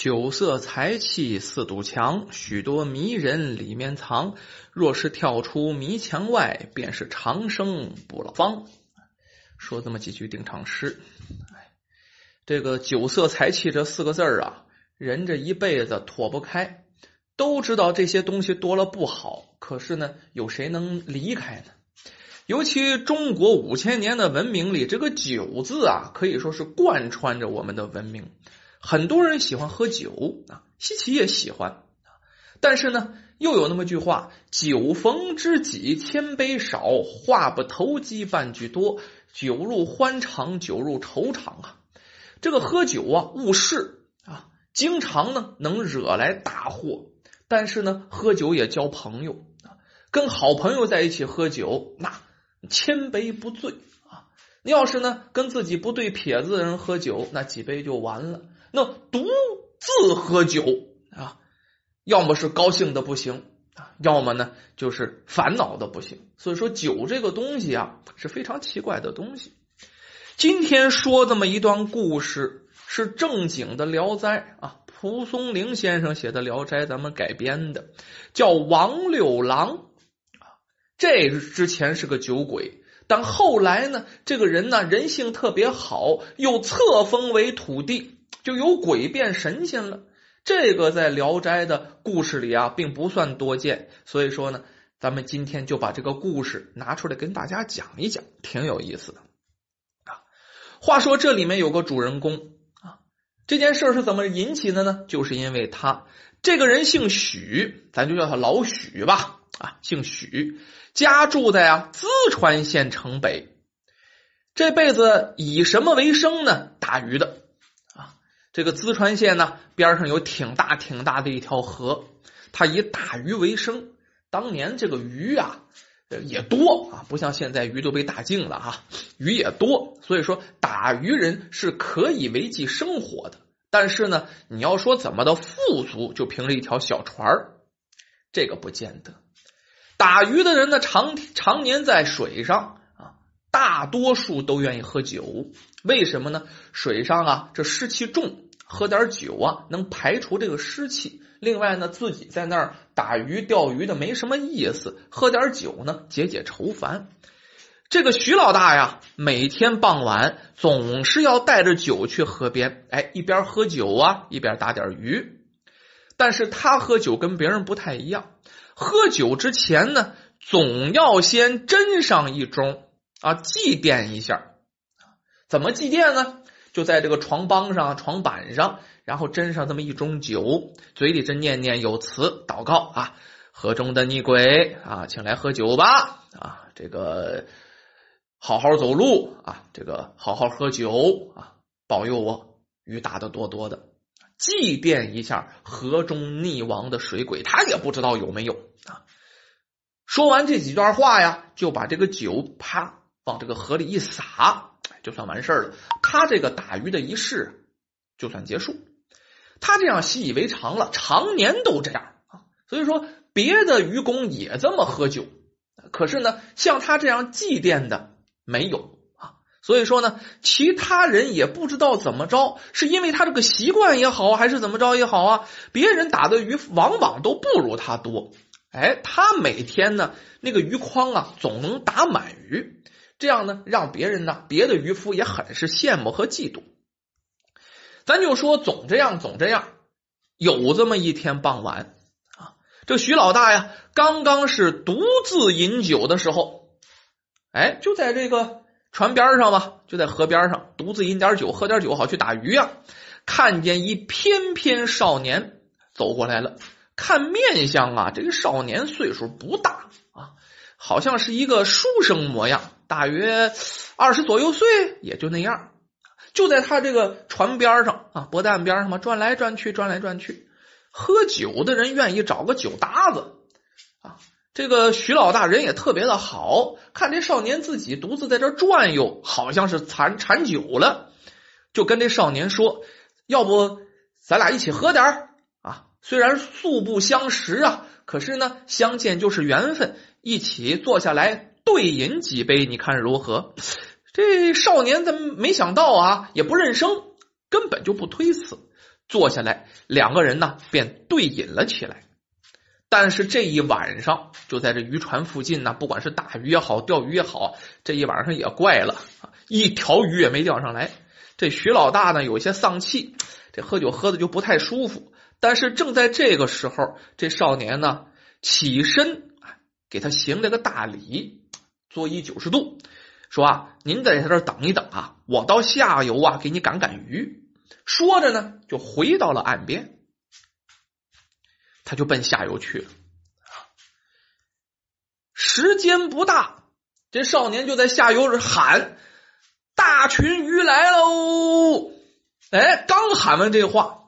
酒色财气四堵墙，许多迷人里面藏。若是跳出迷墙外，便是长生不老方。说这么几句定场诗。这个酒色财气这四个字啊，人这一辈子脱不开。都知道这些东西多了不好，可是呢，有谁能离开呢？尤其中国五千年的文明里，这个“酒”字啊，可以说是贯穿着我们的文明。很多人喜欢喝酒啊，西岐也喜欢。但是呢，又有那么句话：“酒逢知己千杯少，话不投机半句多。酒入欢肠，酒入愁肠啊。”这个喝酒啊，误事啊，经常呢能惹来大祸。但是呢，喝酒也交朋友啊，跟好朋友在一起喝酒，那。千杯不醉啊！你要是呢跟自己不对撇子的人喝酒，那几杯就完了。那独自喝酒啊，要么是高兴的不行啊，要么呢就是烦恼的不行。所以说，酒这个东西啊是非常奇怪的东西。今天说这么一段故事，是正经的《聊斋》啊，蒲松龄先生写的《聊斋》，咱们改编的，叫王六郎啊。这之前是个酒鬼，但后来呢，这个人呢人性特别好，又册封为土地，就有鬼变神仙了。这个在《聊斋》的故事里啊，并不算多见。所以说呢，咱们今天就把这个故事拿出来跟大家讲一讲，挺有意思的啊。话说这里面有个主人公啊，这件事是怎么引起的呢？就是因为他这个人姓许，咱就叫他老许吧啊，姓许。家住在啊淄川县城北，这辈子以什么为生呢？打鱼的。这个淄川县呢边上有挺大挺大的一条河，他以打鱼为生。当年这个鱼啊也多啊，不像现在鱼都被打净了哈，鱼也多，所以说打鱼人是可以维系生活的。但是呢，你要说怎么的富足，就凭着一条小船这个不见得。打鱼的人呢，常常年在水上，大多数都愿意喝酒。为什么呢？水上啊，这湿气重，喝点酒啊，能排除这个湿气。另外呢，自己在那儿打鱼钓鱼的没什么意思，喝点酒呢，解解愁烦。这个徐老大呀，每天傍晚总是要带着酒去河边，哎，一边喝酒啊，一边打点鱼。但是他喝酒跟别人不太一样。喝酒之前呢，总要先斟上一盅啊，祭奠一下。怎么祭奠呢？就在这个床帮上、床板上，然后斟上这么一盅酒，嘴里这念念有词，祷告啊：河中的逆鬼啊，请来喝酒吧啊！这个好好走路啊，这个好好喝酒啊，保佑我雨打的多多的。祭奠一下河中溺亡的水鬼，他也不知道有没有啊。说完这几段话呀，就把这个酒啪往这个河里一撒，就算完事了。他这个打鱼的仪式就算结束。他这样习以为常了，常年都这样啊。所以说，别的渔工也这么喝酒，可是呢，像他这样祭奠的没有啊。所以说呢，其他人也不知道怎么着，是因为他这个习惯也好，还是怎么着也好啊？别人打的鱼往往都不如他多，哎，他每天呢那个鱼筐啊总能打满鱼，这样呢让别人呢别的渔夫也很是羡慕和嫉妒。咱就说总这样总这样，有这么一天傍晚啊，这徐老大呀刚刚是独自饮酒的时候，哎，就在这个。船边上吧，就在河边上，独自饮点酒，喝点酒，好去打鱼啊！看见一翩翩少年走过来了，看面相啊，这个少年岁数不大啊，好像是一个书生模样，大约二十左右岁，也就那样。就在他这个船边上啊，泊岸边上嘛，转来转去，转来转去，喝酒的人愿意找个酒搭子啊。这个徐老大人也特别的好，看这少年自己独自在这转悠，好像是馋馋酒了，就跟这少年说：“要不咱俩一起喝点啊？虽然素不相识啊，可是呢，相见就是缘分，一起坐下来对饮几杯，你看如何？”这少年怎么没想到啊？也不认生根本就不推辞，坐下来，两个人呢便对饮了起来。但是这一晚上，就在这渔船附近呢，不管是打鱼也好，钓鱼也好，这一晚上也怪了，一条鱼也没钓上来。这徐老大呢，有些丧气，这喝酒喝的就不太舒服。但是正在这个时候，这少年呢起身，给他行了个大礼，作揖九十度，说啊，您在这等一等啊，我到下游啊给你赶赶鱼。说着呢，就回到了岸边。他就奔下游去了，时间不大，这少年就在下游喊：“大群鱼来喽！”哎，刚喊完这话，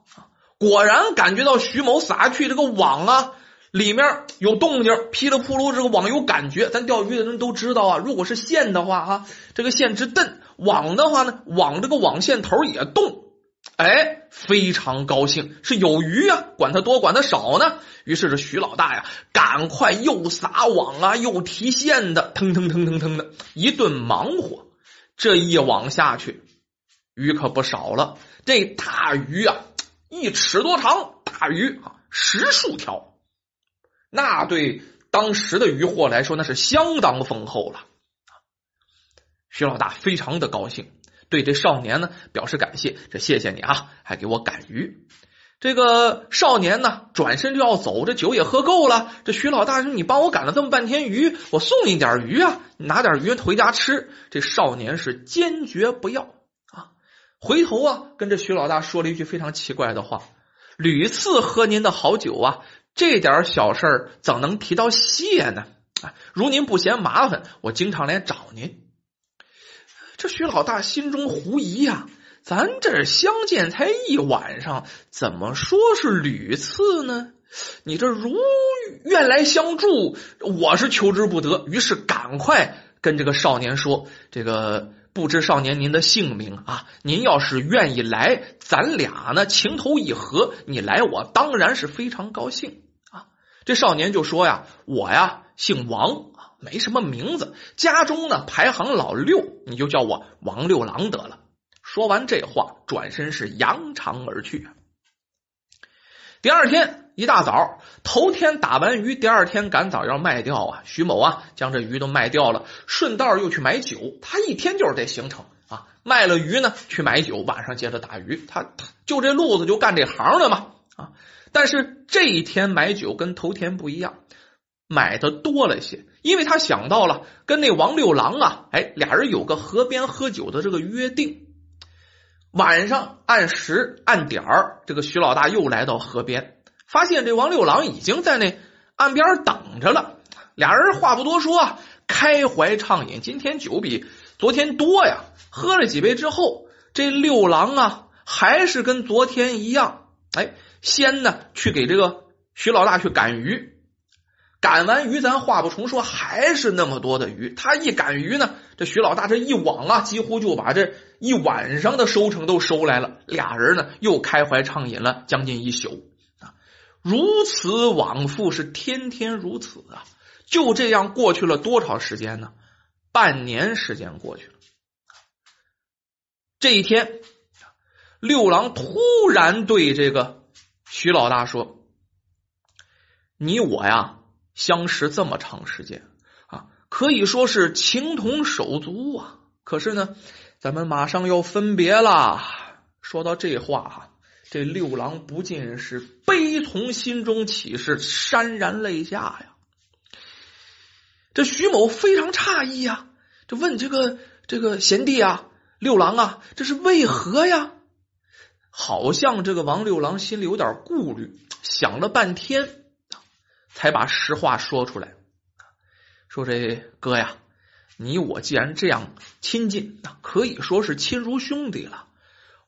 果然感觉到徐某撒去这个网啊，里面有动静，噼里扑噜，这个网有感觉。咱钓鱼的人都知道啊，如果是线的话，哈，这个线直蹬；网的话呢，网这个网线头也动。哎，非常高兴，是有鱼啊，管它多管它少呢。于是这徐老大呀，赶快又撒网啊，又提线的，腾腾腾腾腾的一顿忙活。这一网下去，鱼可不少了。这大鱼啊，一尺多长，大鱼啊，十数条。那对当时的渔获来说，那是相当丰厚了。徐老大非常的高兴。对这少年呢表示感谢，这谢谢你啊，还给我赶鱼。这个少年呢转身就要走，这酒也喝够了。这徐老大说：“你帮我赶了这么半天鱼，我送你点鱼啊，拿点鱼回家吃。”这少年是坚决不要啊，回头啊跟这徐老大说了一句非常奇怪的话：“屡次喝您的好酒啊，这点小事怎能提到谢呢？啊，如您不嫌麻烦，我经常来找您。”这徐老大心中狐疑呀，咱这相见才一晚上，怎么说是屡次呢？你这如愿来相助，我是求之不得。于是赶快跟这个少年说：“这个不知少年您的姓名啊？您要是愿意来，咱俩呢情投意合，你来我当然是非常高兴。”这少年就说呀：“我呀姓王。”没什么名字，家中呢排行老六，你就叫我王六郎得了。说完这话，转身是扬长而去。第二天一大早，头天打完鱼，第二天赶早要卖掉啊。徐某啊，将这鱼都卖掉了，顺道又去买酒。他一天就是这行程啊，卖了鱼呢，去买酒，晚上接着打鱼。他就这路子，就干这行的嘛啊。但是这一天买酒跟头天不一样。买的多了些，因为他想到了跟那王六郎啊，哎，俩人有个河边喝酒的这个约定。晚上按时按点儿，这个徐老大又来到河边，发现这王六郎已经在那岸边等着了。俩人话不多说，开怀畅饮。今天酒比昨天多呀，喝了几杯之后，这六郎啊，还是跟昨天一样，哎，先呢去给这个徐老大去赶鱼。赶完鱼，咱话不重说，还是那么多的鱼。他一赶鱼呢，这徐老大这一网啊，几乎就把这一晚上的收成都收来了。俩人呢，又开怀畅饮了将近一宿啊，如此往复，是天天如此啊。就这样过去了多少时间呢？半年时间过去了。这一天，六郎突然对这个徐老大说：“你我呀。”相识这么长时间啊，可以说是情同手足啊。可是呢，咱们马上要分别了。说到这话哈，这六郎不禁是悲从心中起，是潸然泪下呀。这徐某非常诧异呀，就问这个这个贤弟啊，六郎啊，这是为何呀？好像这个王六郎心里有点顾虑，想了半天。才把实话说出来，说这哥呀，你我既然这样亲近，那可以说是亲如兄弟了。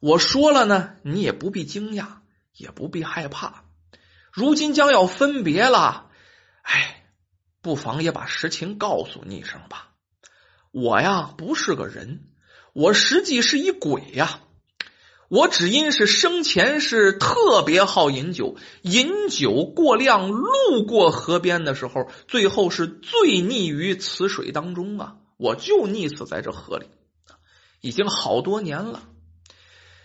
我说了呢，你也不必惊讶，也不必害怕。如今将要分别了，哎，不妨也把实情告诉你一声吧。我呀，不是个人，我实际是一鬼呀。我只因是生前是特别好饮酒，饮酒过量，路过河边的时候，最后是醉溺于此水当中啊！我就溺死在这河里，已经好多年了。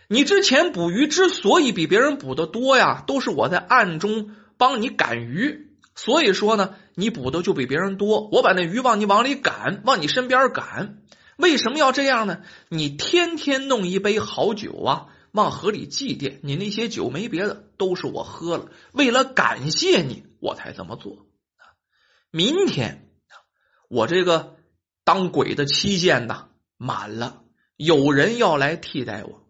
你之前捕鱼之所以比别人捕的多呀，都是我在暗中帮你赶鱼，所以说呢，你捕的就比别人多。我把那鱼往你往里赶，往你身边赶。为什么要这样呢？你天天弄一杯好酒啊，往河里祭奠你那些酒，没别的，都是我喝了。为了感谢你，我才这么做。明天我这个当鬼的期限呢满了，有人要来替代我。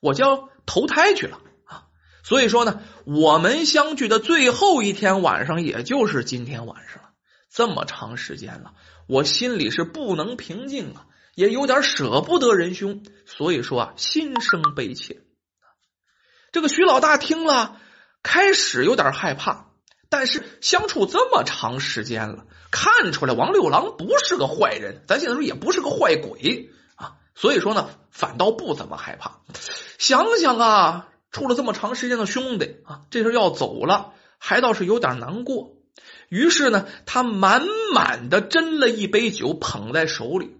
我就要投胎去了啊！所以说呢，我们相聚的最后一天晚上，也就是今天晚上了。这么长时间了，我心里是不能平静啊，也有点舍不得仁兄，所以说啊，心生悲切。这个徐老大听了，开始有点害怕，但是相处这么长时间了，看出来王六郎不是个坏人，咱现在说也不是个坏鬼啊。所以说呢，反倒不怎么害怕。想想啊，处了这么长时间的兄弟啊，这事要走了，还倒是有点难过。于是呢，他满满的斟了一杯酒，捧在手里，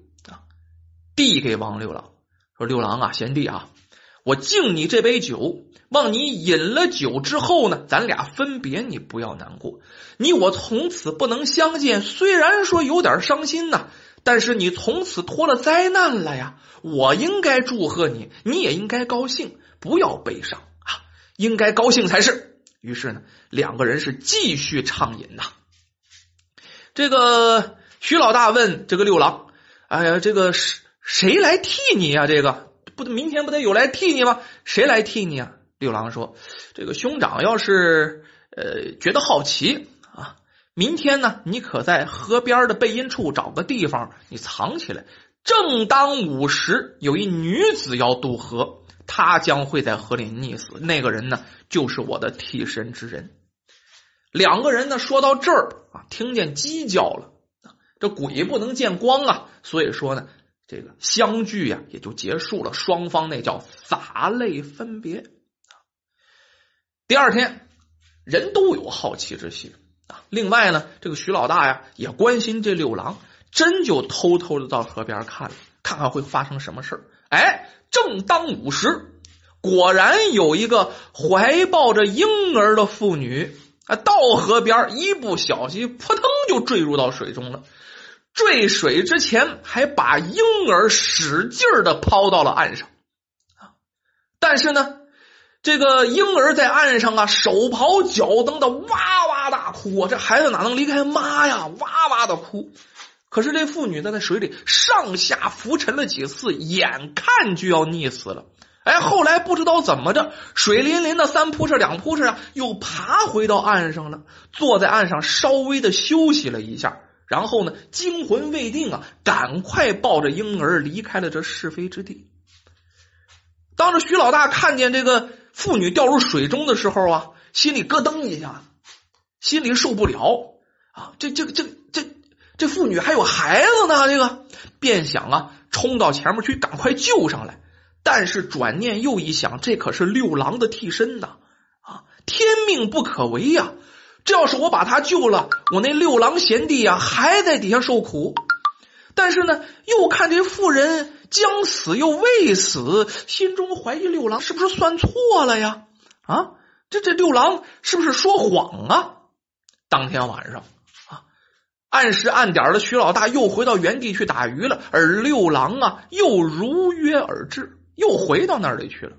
递给王六郎，说：“六郎啊，贤弟啊，我敬你这杯酒，望你饮了酒之后呢，咱俩分别，你不要难过。你我从此不能相见，虽然说有点伤心呐。”但是你从此脱了灾难了呀！我应该祝贺你，你也应该高兴，不要悲伤啊，应该高兴才是。于是呢，两个人是继续畅饮呐。这个徐老大问这个六郎：“哎呀，这个是谁来替你呀？这个不，明天不得有来替你吗？谁来替你啊？”六郎说：“这个兄长要是呃觉得好奇啊。”明天呢，你可在河边的背阴处找个地方，你藏起来。正当午时，有一女子要渡河，她将会在河里溺死。那个人呢，就是我的替身之人。两个人呢，说到这儿啊，听见鸡叫了。这鬼不能见光啊，所以说呢，这个相聚呀也就结束了。双方那叫洒泪分别。第二天，人都有好奇之心啊。另外呢，这个徐老大呀也关心这六郎，真就偷偷的到河边看了，看看会发生什么事。哎，正当午时，果然有一个怀抱着婴儿的妇女啊，到河边一不小心，扑腾就坠入到水中了。坠水之前，还把婴儿使劲的抛到了岸上，但是呢。这个婴儿在岸上啊，手刨脚蹬的哇哇大哭啊！这孩子哪能离开妈呀？哇哇的哭。可是这妇女在那水里上下浮沉了几次，眼看就要溺死了。哎，后来不知道怎么着，水淋淋的三扑哧两扑哧啊，又爬回到岸上了，坐在岸上稍微的休息了一下，然后呢，惊魂未定啊，赶快抱着婴儿离开了这是非之地。当着徐老大看见这个。妇女掉入水中的时候啊，心里咯噔一下，心里受不了啊！这、这、这、这、这妇女还有孩子呢，这个便想啊，冲到前面去赶快救上来。但是转念又一想，这可是六郎的替身呐，啊，天命不可违呀！这要是我把他救了，我那六郎贤弟呀还在底下受苦。但是呢，又看这妇人。将死又未死，心中怀疑六郎是不是算错了呀？啊，这这六郎是不是说谎啊？当天晚上啊，按时按点的徐老大又回到原地去打鱼了，而六郎啊又如约而至，又回到那里去了。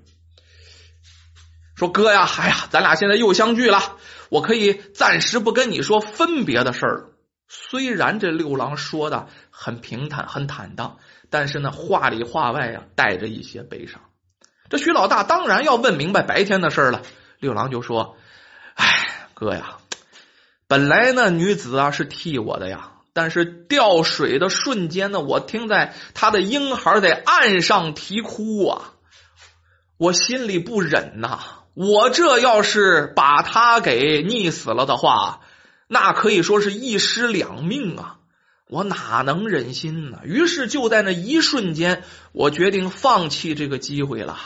说哥呀，哎呀，咱俩现在又相聚了，我可以暂时不跟你说分别的事儿了。虽然这六郎说的很平坦，很坦荡。但是呢，话里话外呀，带着一些悲伤。这徐老大当然要问明白白天的事儿了。六郎就说：“哎，哥呀，本来呢，女子啊是替我的呀，但是掉水的瞬间呢，我听在他的婴孩在岸上啼哭啊，我心里不忍呐。我这要是把他给溺死了的话，那可以说是一尸两命啊。”我哪能忍心呢？于是就在那一瞬间，我决定放弃这个机会了。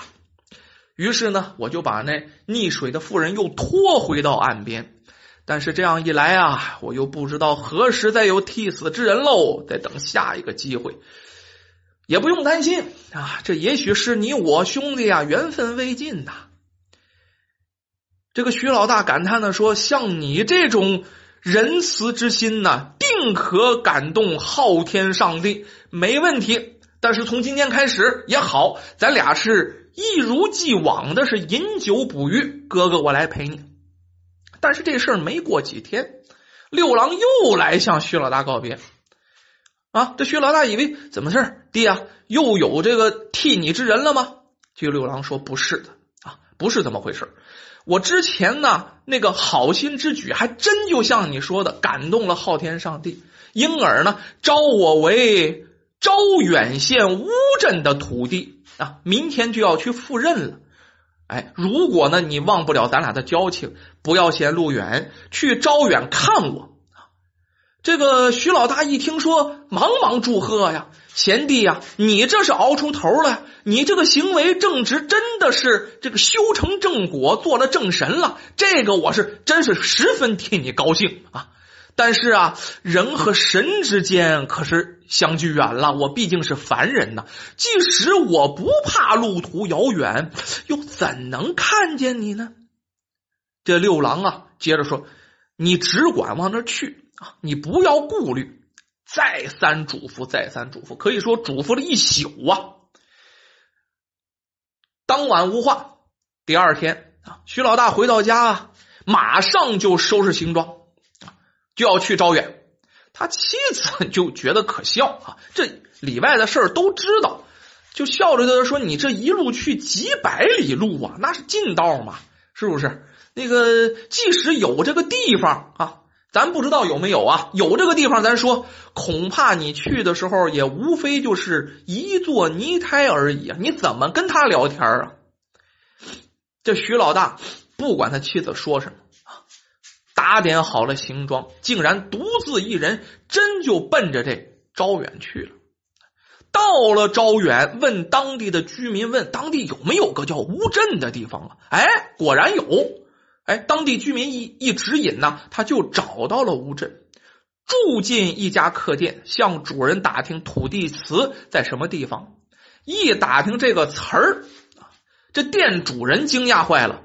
于是呢，我就把那溺水的妇人又拖回到岸边。但是这样一来啊，我又不知道何时再有替死之人喽。得等下一个机会。也不用担心啊，这也许是你我兄弟啊缘分未尽呐。这个徐老大感叹的说：“像你这种仁慈之心呐，定可感动昊天上帝，没问题。但是从今天开始也好，咱俩是一如既往的是饮酒捕鱼，哥哥我来陪你。但是这事儿没过几天，六郎又来向徐老大告别。”啊，这徐老大以为怎么事爹啊，又有这个替你之人了吗？这六郎说不是的啊，不是这么回事。我之前呢那个好心之举，还真就像你说的，感动了昊天上帝，因而呢招我为招远县乌镇的土地啊，明天就要去赴任了。哎，如果呢你忘不了咱俩的交情，不要嫌路远，去招远看我。这个徐老大一听说，忙忙祝贺呀，贤弟呀，你这是熬出头了，你这个行为正直，真的是这个修成正果，做了正神了。这个我是真是十分替你高兴啊！但是啊，人和神之间可是相距远了，我毕竟是凡人呐。即使我不怕路途遥远，又怎能看见你呢？这六郎啊，接着说，你只管往那去。你不要顾虑，再三嘱咐，再三嘱咐，可以说嘱咐了一宿啊。当晚无话，第二天啊，徐老大回到家啊，马上就收拾行装，就要去招远。他妻子 就觉得可笑啊，这里外的事儿都知道，就笑着的说：“你这一路去几百里路啊，那是近道嘛，是不是？那个即使有这个地方啊。”咱不知道有没有啊？有这个地方，咱说恐怕你去的时候也无非就是一座泥胎而已啊！你怎么跟他聊天啊？这徐老大不管他妻子说什么啊，打点好了行装，竟然独自一人真就奔着这招远去了。到了招远，问当地的居民，问当地有没有个叫乌镇的地方啊？哎，果然有。哎，当地居民一一指引呢，他就找到了乌镇，住进一家客店，向主人打听土地祠在什么地方。一打听这个词儿，这店主人惊讶坏了。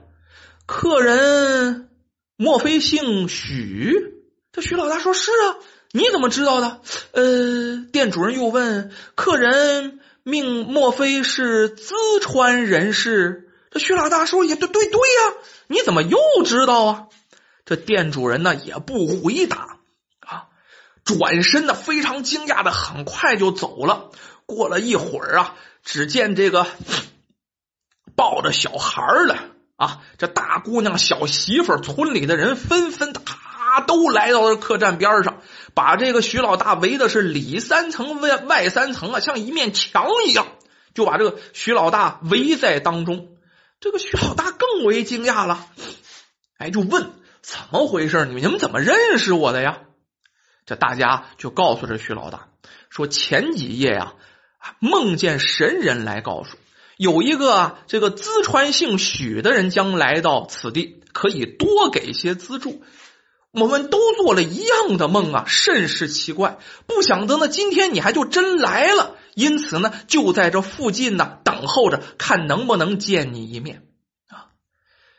客人莫非姓许？这许老大说是啊，你怎么知道的？呃，店主人又问，客人命莫非是淄川人士？这徐老大说：“也对对对呀，你怎么又知道啊？”这店主人呢也不回答啊，转身呢非常惊讶的很快就走了。过了一会儿啊，只见这个抱着小孩的啊，这大姑娘、小媳妇、村里的人纷纷啊，都来到了客栈边上，把这个徐老大围的是里三层外外三层啊，像一面墙一样，就把这个徐老大围在当中。这个徐老大更为惊讶了，哎，就问怎么回事？你们你们怎么认识我的呀？这大家就告诉这徐老大说，前几夜呀，梦见神人来告诉，有一个这个淄川姓许的人将来到此地，可以多给些资助。我们都做了一样的梦啊，甚是奇怪。不想得呢，今天你还就真来了。因此呢，就在这附近呢等候着，看能不能见你一面啊。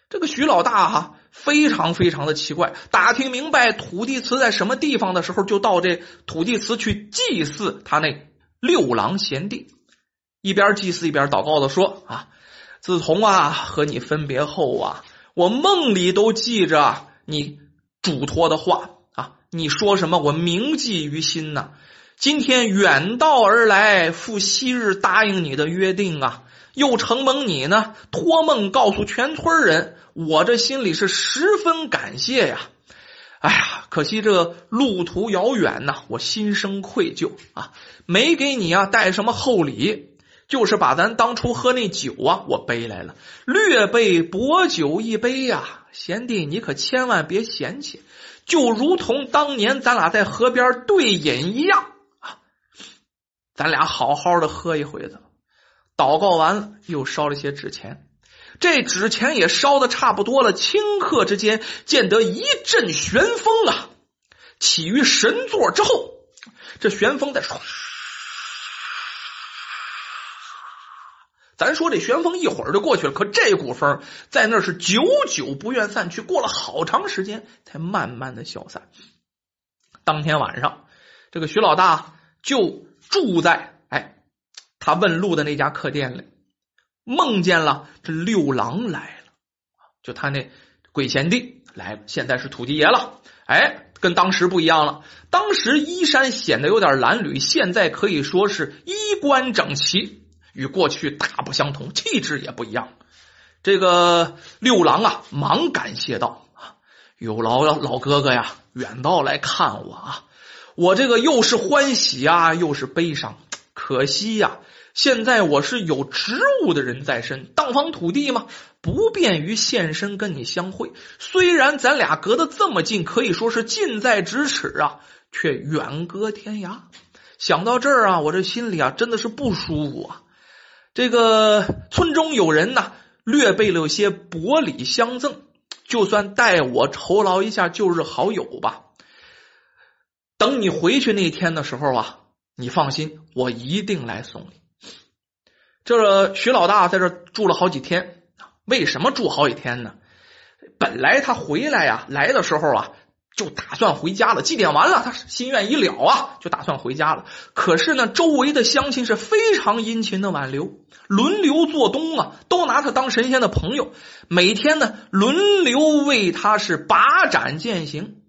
这个徐老大哈非常非常的奇怪，打听明白土地祠在什么地方的时候，就到这土地祠去祭祀他那六郎贤弟。一边祭祀一边祷告的说啊，自从啊和你分别后啊，我梦里都记着你嘱托的话啊，你说什么我铭记于心呐。今天远道而来，赴昔日答应你的约定啊，又承蒙你呢托梦告诉全村人，我这心里是十分感谢呀。哎呀，可惜这路途遥远呐，我心生愧疚啊，没给你啊带什么厚礼，就是把咱当初喝那酒啊，我背来了，略备薄酒一杯呀。贤弟，你可千万别嫌弃，就如同当年咱俩在河边对饮一样。咱俩好好的喝一回子，祷告完了，又烧了些纸钱。这纸钱也烧的差不多了，顷刻之间，见得一阵旋风啊！起于神座之后，这旋风在唰咱说这旋风一会儿就过去了，可这股风在那是久久不愿散去，过了好长时间才慢慢的消散。当天晚上，这个徐老大就住在哎他问路的那家客店里，梦见了这六郎来了，就他那鬼贤弟来了，现在是土地爷了，哎。跟当时不一样了，当时衣衫显得有点褴褛，现在可以说是衣冠整齐，与过去大不相同，气质也不一样。这个六郎啊，忙感谢道：“有劳老哥哥呀，远道来看我啊，我这个又是欢喜啊，又是悲伤，可惜呀。”现在我是有职务的人在身，当方土地嘛，不便于现身跟你相会。虽然咱俩隔得这么近，可以说是近在咫尺啊，却远隔天涯。想到这儿啊，我这心里啊真的是不舒服啊。这个村中有人呢，略备了些薄礼相赠，就算代我酬劳一下旧日好友吧。等你回去那天的时候啊，你放心，我一定来送你。这徐老大在这住了好几天，为什么住好几天呢？本来他回来呀，来的时候啊，就打算回家了。祭奠完了，他心愿已了啊，就打算回家了。可是呢，周围的乡亲是非常殷勤的挽留，轮流做东啊，都拿他当神仙的朋友，每天呢轮流为他是把盏践行。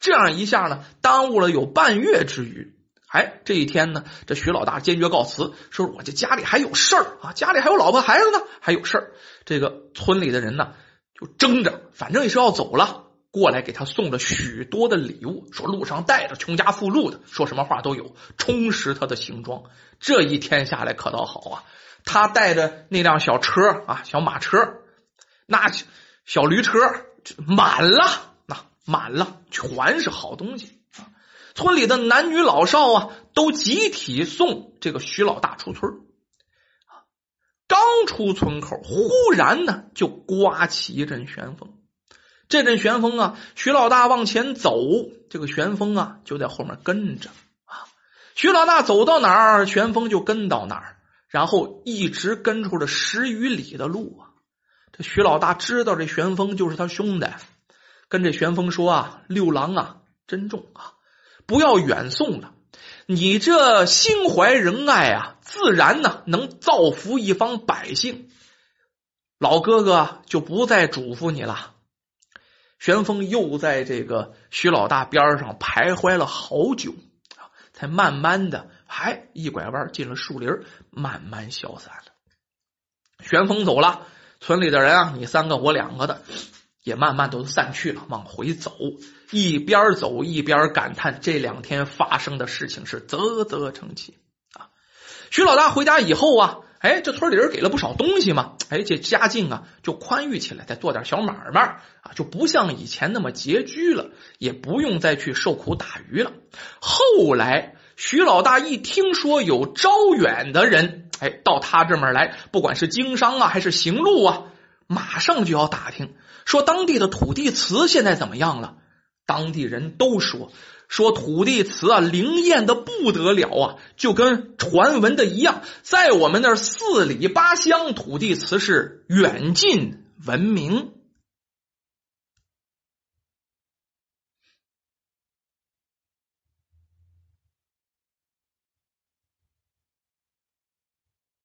这样一下呢，耽误了有半月之余。哎，这一天呢，这徐老大坚决告辞，说我这家里还有事儿啊，家里还有老婆孩子呢，还有事儿。这个村里的人呢，就争着，反正也是要走了，过来给他送了许多的礼物，说路上带着穷家富路的，说什么话都有，充实他的行装。这一天下来可倒好啊，他带着那辆小车啊，小马车，那小驴车满了，满了，全是好东西。村里的男女老少啊，都集体送这个徐老大出村刚出村口，忽然呢，就刮起一阵旋风。这阵旋风啊，徐老大往前走，这个旋风啊，就在后面跟着啊。徐老大走到哪儿，旋风就跟到哪儿，然后一直跟出了十余里的路啊。这徐老大知道这旋风就是他兄弟，跟这旋风说啊：“六郎啊，珍重啊。”不要远送了，你这心怀仁爱啊，自然呢能造福一方百姓。老哥哥就不再嘱咐你了。玄风又在这个徐老大边上徘徊了好久啊，才慢慢的，还一拐弯进了树林，慢慢消散了。玄风走了，村里的人啊，你三个我两个的。也慢慢都散去了，往回走，一边走一边感叹这两天发生的事情是啧啧称奇啊。徐老大回家以后啊，哎，这村里人给了不少东西嘛，哎，这家境啊就宽裕起来，再做点小买卖啊，就不像以前那么拮据了，也不用再去受苦打鱼了。后来徐老大一听说有招远的人，哎，到他这面来，不管是经商啊还是行路啊，马上就要打听。说当地的土地祠现在怎么样了？当地人都说说土地祠啊灵验的不得了啊，就跟传闻的一样，在我们那四里八乡土地祠是远近闻名。